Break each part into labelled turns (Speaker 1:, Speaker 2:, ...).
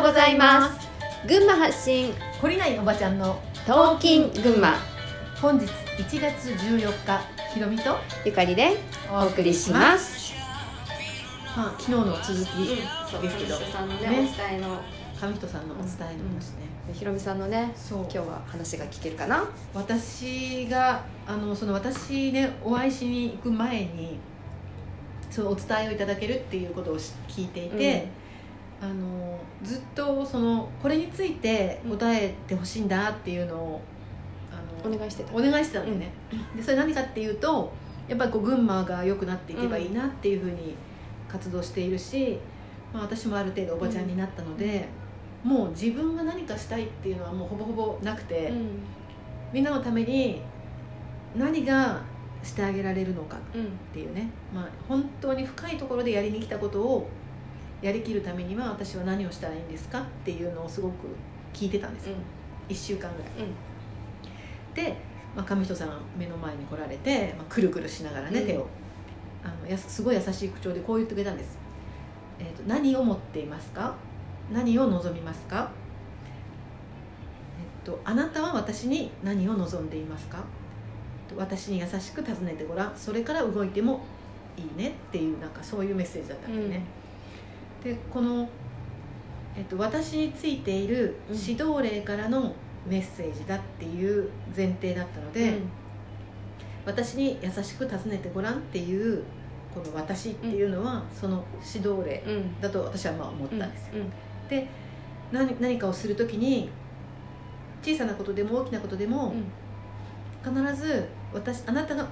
Speaker 1: うございます。群馬発信
Speaker 2: 懲りないおばちゃんの
Speaker 1: トーキン群馬。
Speaker 2: 本日1月14日ひろみと
Speaker 1: ゆかりでお送りします。
Speaker 2: まあ、昨日の続きですけど、
Speaker 1: 上人さんのね
Speaker 2: ね
Speaker 1: お伝えの
Speaker 2: 上人さんのお伝えの話ね、
Speaker 1: ひろみさんのね
Speaker 2: そう。
Speaker 1: 今日は話が聞けるかな？
Speaker 2: 私があのその私ねお会いしに行く前にそのお伝えをいただけるっていうことをし聞いていて、あのずっとそのこれについて答えてほしいんだっていうのをあの
Speaker 1: お願いしてた。
Speaker 2: お願いしてたんだよね、でそれ何かっていうとやっぱりこう群馬が良くなっていけばいいなっていうふうに活動しているし、まあ、私もある程度おばちゃんになったので、もう自分が何かしたいっていうのはもうほぼほぼなくて、
Speaker 1: うん。
Speaker 2: みんなのために何がしてあげられるのかっ
Speaker 1: うん
Speaker 2: ていうね、まあ、本当に深いところでやりに来たことをやりきるためには私は何をしたらいいんですかっていうのをすごく聞いてたんですよ、1週間ぐらい。で、まあ、上人さん目の前に来られて、まあ、くるくるしながらね、
Speaker 1: うん。
Speaker 2: 手をあのやすすごい優しい口調でこう言ってくれたんです、えーと「何を持っていますか？何を望みますか?」えっと「あなたは私に何を望んでいますか?」私に優しく尋ねてごらん。それから動いてもいいねっていうなんかそういうメッセージだったんだよね、でこの、えっと、私についている指導例からのメッセージだっていう前提だったので、私に優しく尋ねてごらんっていうこの私っていうのは、その指導例
Speaker 1: うん。うん
Speaker 2: だと私はまあ思ったんですよ、
Speaker 1: うん。
Speaker 2: で何何かをする時に小さなことでも大きなことでも、必ず私あなたが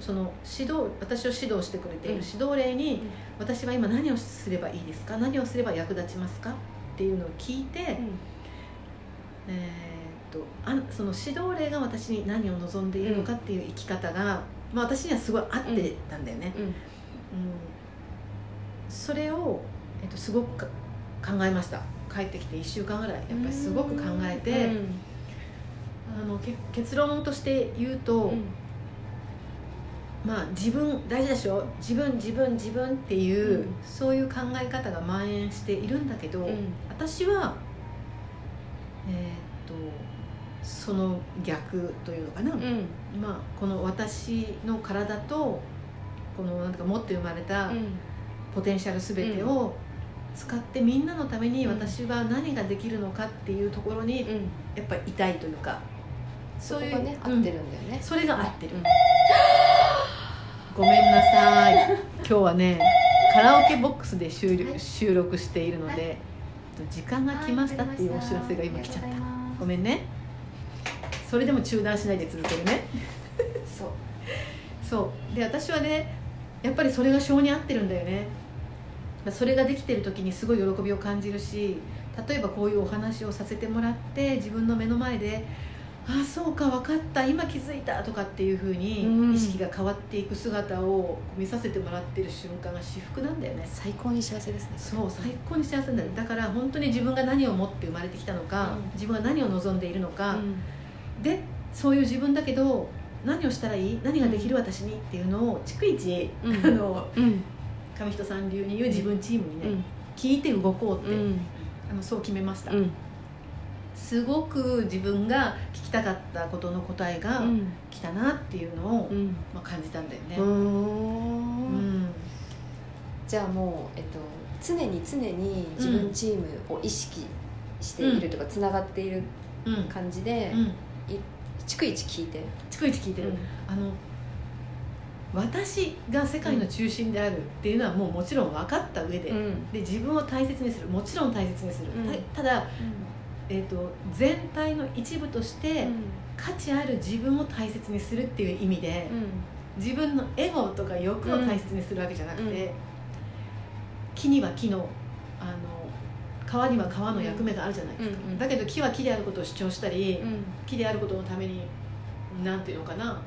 Speaker 2: その指導私を指導してくれている
Speaker 1: うん。
Speaker 2: 指導例に、
Speaker 1: うん。
Speaker 2: 私は今何をすればいいですか？何をすれば役立ちますか？っていうのを聞いて、えーっとあその指導例が私に何を望んでいるのかっていう生き方が、まあ、私にはすごい合ってたんだよね、
Speaker 1: うん。
Speaker 2: うん。それを、えっと、すごくか考えました。帰ってきて1週間ぐらいやっぱりすごく考えて、
Speaker 1: うん。
Speaker 2: あのけ結論として言うと、
Speaker 1: うん
Speaker 2: まあ自分大事でしょ？自分自分自分っていう、
Speaker 1: うん。
Speaker 2: そういう考え方が蔓延しているんだけど、
Speaker 1: うん。
Speaker 2: 私はえーっとその逆というのかな、
Speaker 1: うん。
Speaker 2: まあこの私の体とこのなんか持って生まれたポテンシャル全てを使ってみんなのために
Speaker 1: うん。
Speaker 2: 私は何ができるのかっていうところに
Speaker 1: うん。
Speaker 2: やっぱりいたいというか
Speaker 1: そこがね合
Speaker 2: うん
Speaker 1: ってるんだよね。
Speaker 2: それが合ってる、
Speaker 1: うん
Speaker 2: ごめんなさい。今日はねカラオケボックスで収録,、収録しているので、時間が来ましたっていうお知らせが今来ちゃった。ごめんね。それでも中断しないで続けるね。
Speaker 1: そう。
Speaker 2: そう。で私はねやっぱりそれが性に合ってるんだよね。それができてる時にすごい喜びを感じるし例えばこういうお話をさせてもらって自分の目の前で「ああそうか分かった今気づいた」とかっていうふう
Speaker 1: うん。
Speaker 2: に意識が変わっていく姿を見させてもらってる瞬間が至福なんだよね。
Speaker 1: 最高に幸せですね。
Speaker 2: そう最高に幸せなんだよ。だから本当に自分が何を持って生まれてきたのか、
Speaker 1: うん。
Speaker 2: 自分が何を望んでいるのか、
Speaker 1: うん。
Speaker 2: でそういう自分だけど何をしたらいい何ができる私にっていうのを逐一、
Speaker 1: うん。
Speaker 2: あの
Speaker 1: うん。
Speaker 2: 上人さん流に言う自分チームにね、
Speaker 1: うん。
Speaker 2: 聞いて動こうって、
Speaker 1: うん。
Speaker 2: あのそう決めました、
Speaker 1: うん
Speaker 2: すごく自分が聞きたかったことの答えが
Speaker 1: うん。
Speaker 2: 来たなっていうのを、
Speaker 1: うん。
Speaker 2: まあ、感じたんだよね、
Speaker 1: う
Speaker 2: うん。
Speaker 1: ん。じゃあもう、えっと、常に常に自分チームを意識しているとかつながっている
Speaker 2: うん
Speaker 1: 感じで、
Speaker 2: うん。
Speaker 1: 逐一聞いて、
Speaker 2: 逐一聞いてる、あの私が世界の中心であるっていうのはもうもちろん分かった上で、
Speaker 1: うん。
Speaker 2: で自分を大切にする。もちろん大切にする、
Speaker 1: うん。
Speaker 2: たただ、えー、と全体の一部として価値ある自分を大切にするっていう意味で、自分のエゴとか欲を大切にするわけじゃなくて、
Speaker 1: うん。
Speaker 2: 木には木のあの川には川の役目があるじゃないですか、
Speaker 1: うんうん。
Speaker 2: だけど木は木であることを主張したり、
Speaker 1: うん。
Speaker 2: 木であることのためになんていうのかな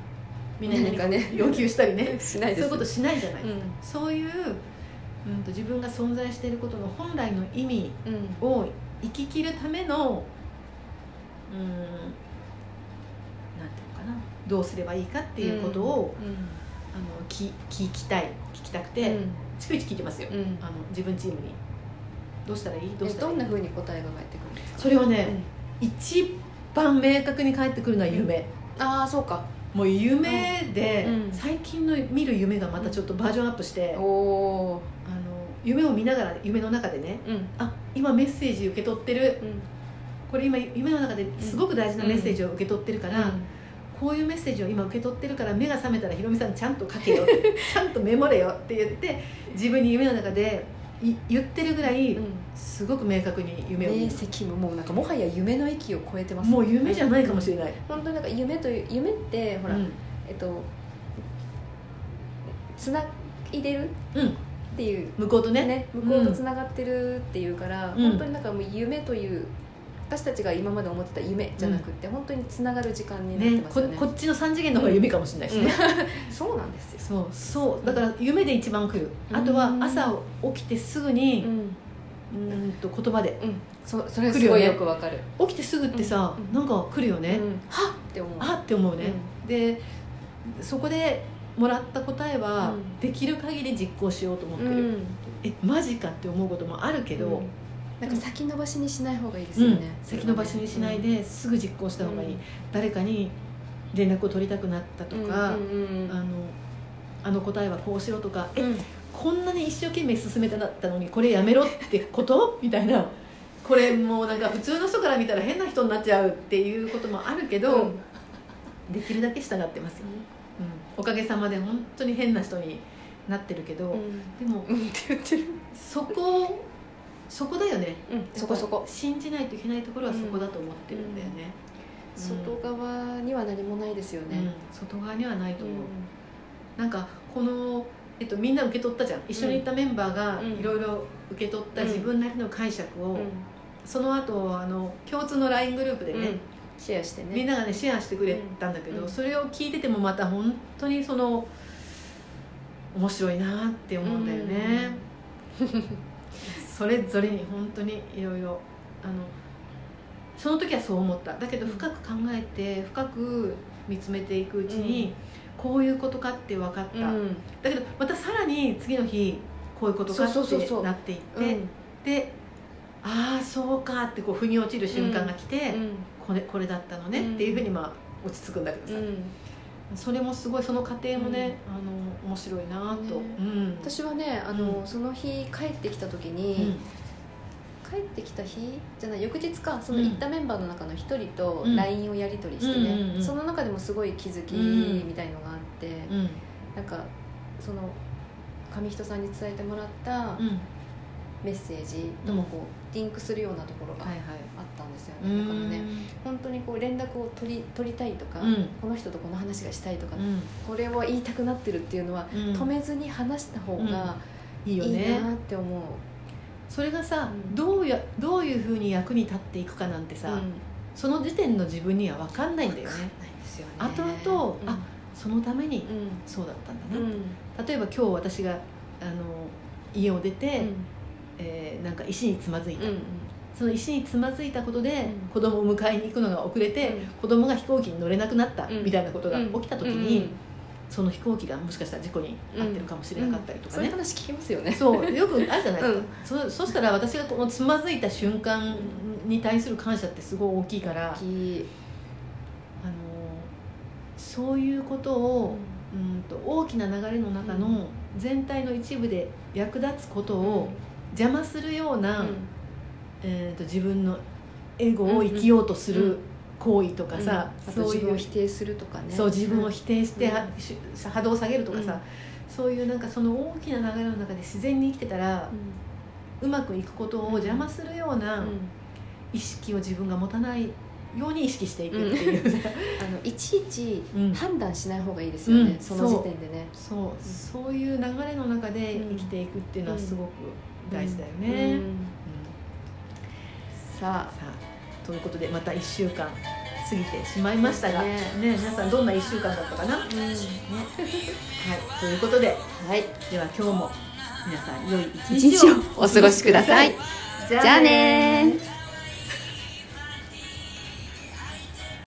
Speaker 2: みんなに
Speaker 1: ね。
Speaker 2: 要求したりね。
Speaker 1: しないです。
Speaker 2: そういうことしないじゃないですか、
Speaker 1: うん。
Speaker 2: そういう、うん、と自分が存在していることの本来の意味
Speaker 1: うん。
Speaker 2: を生き切るためのうんなんていうのかな。どうすればいいかっていうことを、
Speaker 1: うん
Speaker 2: あの聞聞きたい。聞きたくて、
Speaker 1: うん。
Speaker 2: 逐一聞いてますよ、
Speaker 1: うん。
Speaker 2: あの自分チームに。どうしたらいい？どう
Speaker 1: え
Speaker 2: したらいい？
Speaker 1: どんな風に答えが返ってくるんですか？
Speaker 2: それはね、一番明確に返ってくるのは夢、
Speaker 1: ああそうか。
Speaker 2: もう夢で、
Speaker 1: うん。
Speaker 2: 最近の見る夢がまたちょっとバージョンアップして、
Speaker 1: おお
Speaker 2: 夢を見ながら夢の中でね
Speaker 1: ーうん。
Speaker 2: あ今メッセージ受け取ってる。
Speaker 1: うん。
Speaker 2: これ今夢の中ですごく大事なメッセージを受け取ってるから、こういうメッセージを今受け取ってるから目が覚めたらひろみさんちゃんと書けよ。ちゃんとメモれよって言って自分に夢の中でい言ってるぐらい、
Speaker 1: うん。
Speaker 2: すごく明確に夢を見
Speaker 1: 明
Speaker 2: る
Speaker 1: 晰夢もうなんかもはや夢の域を超えてます
Speaker 2: もう夢じゃないかもしれない、
Speaker 1: 本当になんか夢という夢ってほら、
Speaker 2: うん。
Speaker 1: えっとつないでる
Speaker 2: うん
Speaker 1: っていう。
Speaker 2: 向こうとね。
Speaker 1: ね。向こうとつながってるっていうから、
Speaker 2: うん。
Speaker 1: 本当になんかもう夢という私たちが今まで思ってた夢じゃなくて、本当につながる時間になってますよね。
Speaker 2: こっちの3次元の方が夢かもしれないしね、
Speaker 1: そうなんですよ、
Speaker 2: そう。そう。だから夢で一番来る。あとは朝起きてすぐに
Speaker 1: うん。
Speaker 2: と言葉で
Speaker 1: うん、そそれすごいよくわかる、
Speaker 2: 起きてすぐってさ、
Speaker 1: うん。
Speaker 2: なんか来るよね、
Speaker 1: うん。はっって思う
Speaker 2: あって思うね、でそこでもらった答えは、
Speaker 1: うん。
Speaker 2: できる限り実行しようと思ってる、
Speaker 1: うん。
Speaker 2: えマジかって思うこともあるけど、
Speaker 1: うん。なんか先延ばしにしない方がいいです
Speaker 2: うん
Speaker 1: よね、
Speaker 2: 先延ばしにしないですぐ実行した方がいい、
Speaker 1: うん。
Speaker 2: 誰かに連絡を取りたくなったとか、
Speaker 1: うんうんうん。
Speaker 2: あのあの答えはこうしろとか、え
Speaker 1: うん。
Speaker 2: こんなに一生懸命進めただったのにこれやめろってこと？みたいな。これもうなんか普通の人から見たら変な人になっちゃうっていうこともあるけど、
Speaker 1: うん。
Speaker 2: できるだけ従ってますよ、うん、おかげさまで本当に変な人になってるけど、でも
Speaker 1: うん。って言ってる、
Speaker 2: そこそこだよね。
Speaker 1: うん、そこそこ。
Speaker 2: 信じないといけないところはそこだと思ってるんだよね、うん。
Speaker 1: 外側には何もないですよね、
Speaker 2: うん。外側にはないと
Speaker 1: う。ん。
Speaker 2: 思う、なんかこの、えっと、みんな受け取ったじゃん。一緒に行ったメンバーが
Speaker 1: うん。
Speaker 2: いろいろ受け取った
Speaker 1: うん
Speaker 2: 自分なりの解釈を、
Speaker 1: うん。
Speaker 2: その後あの共通の LINE グループでね、
Speaker 1: うんシェアしてね。
Speaker 2: みんながねシェアしてくれたんだけど、
Speaker 1: うん。
Speaker 2: それを聞いててもまた本当にその面白いなって思うんだよね、それぞれに本当にいろいろあのその時はそう思った。だけど深く考えて深く見つめていくうちに、こういうことかって分かった、
Speaker 1: うん。
Speaker 2: だけどまたさらに次の日こういうことかってなっていって
Speaker 1: うん。
Speaker 2: でああそうかってこう腑に落ちる瞬間が来て、
Speaker 1: うん
Speaker 2: これこれだったのね、
Speaker 1: うん
Speaker 2: っていうふうにまあ落ち着くんだけどさ、
Speaker 1: うん。
Speaker 2: それもすごいその過程もね、あの面白いなと、
Speaker 1: ね。
Speaker 2: うん。
Speaker 1: 私はねあの、
Speaker 2: うん。
Speaker 1: その日帰ってきた時
Speaker 2: う
Speaker 1: に、
Speaker 2: ん。
Speaker 1: 帰ってきた日じゃない翌日かその行ったメンバーの中の一人と
Speaker 2: うん。
Speaker 1: LINE をやり取りしてね、
Speaker 2: うんうんうん
Speaker 1: その中でもすごい気づき
Speaker 2: うん
Speaker 1: みたいのがあって、
Speaker 2: うん。
Speaker 1: なんかその上人さんに伝えてもらった
Speaker 2: うん
Speaker 1: メッセージともこうリンクするようなところがあったんですよ。
Speaker 2: う
Speaker 1: ね、だから
Speaker 2: ん。
Speaker 1: ね本当にこう連絡を取り取りたいとか、
Speaker 2: うん。
Speaker 1: この人とこの話がしたいとか、
Speaker 2: うん。
Speaker 1: これを言いたくなってるっていうのは、
Speaker 2: うん。
Speaker 1: 止めずに話した方がいいなって思う、
Speaker 2: それがさ、
Speaker 1: うん。
Speaker 2: どうやどういうふうに役に立っていくかなんてさ、
Speaker 1: うん。
Speaker 2: その時点の自分には分かんないんだよね。後々
Speaker 1: うん。
Speaker 2: あそのために
Speaker 1: うん。
Speaker 2: そうだったんだな、
Speaker 1: うん。
Speaker 2: 例えば今日私があの家を出て、
Speaker 1: うん
Speaker 2: えーなんか石につまずいた、
Speaker 1: うん
Speaker 2: その石につまずいたことで、
Speaker 1: うん。
Speaker 2: 子供を迎えに行くのが遅れて、
Speaker 1: うん。
Speaker 2: 子供が飛行機に乗れなくなった、
Speaker 1: うん。
Speaker 2: みたいなことが起きた時に、
Speaker 1: うん
Speaker 2: その飛行機がもしかしたら事故に遭ってるかもしれなかったりとかね。
Speaker 1: そういう、話聞きますよね。
Speaker 2: そうよくあるじゃないですか、
Speaker 1: うん。
Speaker 2: そそしたら私がこのつまずいた瞬間に対する感謝ってすごい大きいから、あのそういうことを、うん、と大きな流れの中の全体の一部で役立つことを邪魔するような、えー、と自分のエゴを生きようとする行為とかさ、
Speaker 1: あと自
Speaker 2: そういう
Speaker 1: 分を否定するとかね。
Speaker 2: そう自分を否定して、波動を下げるとかさ、そういうなんかその大きな流れの中で自然に生きてたら、うまくいくことを邪魔するような意識を自分が持たないように意識していくっていう、
Speaker 1: あのいちいち
Speaker 2: うん。
Speaker 1: 判断しない方がいいですよね、
Speaker 2: うん。
Speaker 1: その時点でね。
Speaker 2: そう。そういう流れの中で生きていくっていうのはすごく大事だよね。
Speaker 1: うん。
Speaker 2: うん。
Speaker 1: さあ。
Speaker 2: ということでまた1週間過ぎてしまいましたが、
Speaker 1: ね。
Speaker 2: ね皆さんどんな1週間だったかな、はい、ということで
Speaker 1: はい。
Speaker 2: では今日も皆さん良い一
Speaker 1: 一日をお過ごしください。
Speaker 2: じ
Speaker 1: じゃあねー